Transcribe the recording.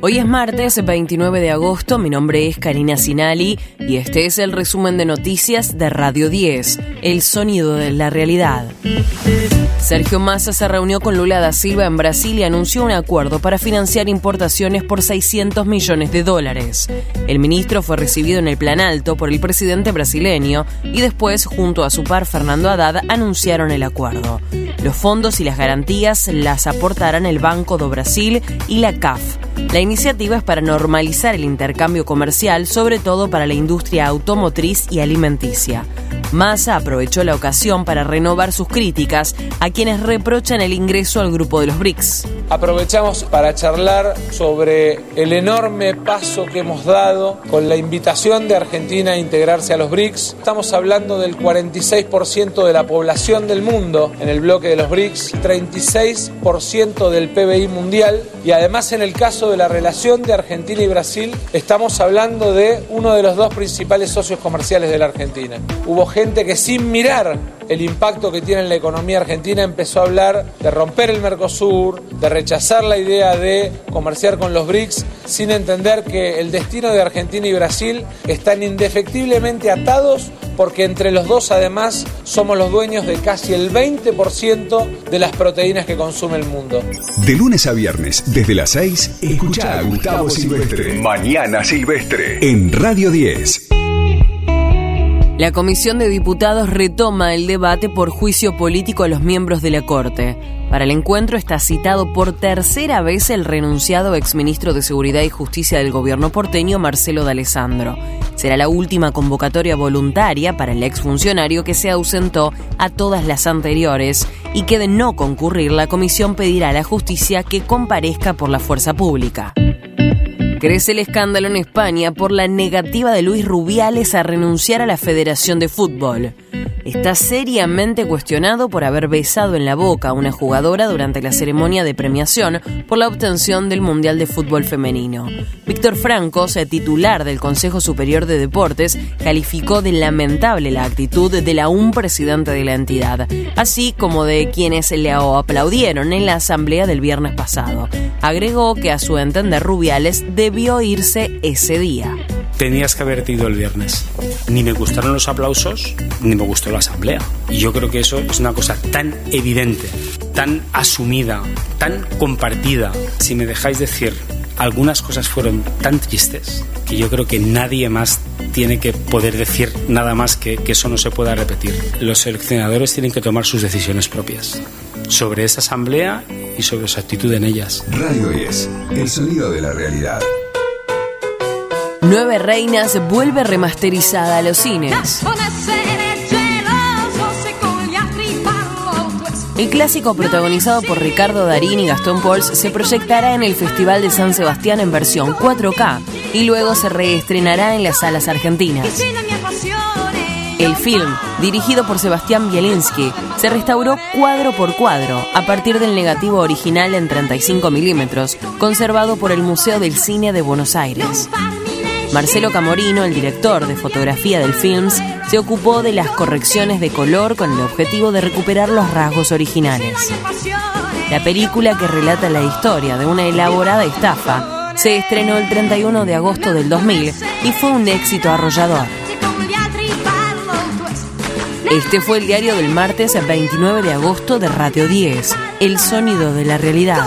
Hoy es martes 29 de agosto, mi nombre es Karina Sinali y este es el resumen de noticias de Radio 10, El Sonido de la Realidad. Sergio Massa se reunió con Lula da Silva en Brasil y anunció un acuerdo para financiar importaciones por 600 millones de dólares. El ministro fue recibido en el Plan Alto por el presidente brasileño y después, junto a su par Fernando Haddad, anunciaron el acuerdo. Los fondos y las garantías las aportarán el Banco do Brasil y la CAF. La iniciativa es para normalizar el intercambio comercial, sobre todo para la industria automotriz y alimenticia. Massa aprovechó la ocasión para renovar sus críticas a quienes reprochan el ingreso al grupo de los BRICS. Aprovechamos para charlar sobre el enorme paso que hemos dado con la invitación de Argentina a integrarse a los BRICS. Estamos hablando del 46% de la población del mundo en el bloque de los BRICS, 36% del PBI mundial y además en el caso de la relación de Argentina y Brasil estamos hablando de uno de los dos principales socios comerciales de la Argentina. Hubo gente que sin mirar el impacto que tiene en la economía argentina empezó a hablar de romper el Mercosur, de rechazar la idea de comerciar con los BRICS, sin entender que el destino de Argentina y Brasil están indefectiblemente atados porque entre los dos además somos los dueños de casi el 20% de las proteínas que consume el mundo. De lunes a viernes, desde las 6, escucha a Gustavo Silvestre. Mañana Silvestre. En Radio 10. La Comisión de Diputados retoma el debate por juicio político a los miembros de la Corte. Para el encuentro está citado por tercera vez el renunciado exministro de Seguridad y Justicia del gobierno porteño, Marcelo D'Alessandro. Será la última convocatoria voluntaria para el exfuncionario que se ausentó a todas las anteriores y que de no concurrir la comisión pedirá a la justicia que comparezca por la fuerza pública. Crece el escándalo en España por la negativa de Luis Rubiales a renunciar a la Federación de Fútbol está seriamente cuestionado por haber besado en la boca a una jugadora durante la ceremonia de premiación por la obtención del Mundial de Fútbol Femenino. Víctor Francos, titular del Consejo Superior de Deportes, calificó de lamentable la actitud de la un presidente de la entidad, así como de quienes le aplaudieron en la asamblea del viernes pasado. Agregó que a su entender Rubiales debió irse ese día tenías que haber ido el viernes. Ni me gustaron los aplausos, ni me gustó la asamblea. Y yo creo que eso es una cosa tan evidente, tan asumida, tan compartida. Si me dejáis decir, algunas cosas fueron tan tristes que yo creo que nadie más tiene que poder decir nada más que, que eso no se pueda repetir. Los seleccionadores tienen que tomar sus decisiones propias sobre esa asamblea y sobre su actitud en ellas. Radio es el sonido de la realidad. Nueve Reinas vuelve remasterizada a los cines. El clásico protagonizado por Ricardo Darín y Gastón Pauls se proyectará en el Festival de San Sebastián en versión 4K y luego se reestrenará en las salas argentinas. El film, dirigido por Sebastián Bielinski, se restauró cuadro por cuadro a partir del negativo original en 35 milímetros, conservado por el Museo del Cine de Buenos Aires. Marcelo Camorino, el director de fotografía del film, se ocupó de las correcciones de color con el objetivo de recuperar los rasgos originales. La película que relata la historia de una elaborada estafa se estrenó el 31 de agosto del 2000 y fue un éxito arrollador. Este fue el diario del martes 29 de agosto de Radio 10, El sonido de la realidad.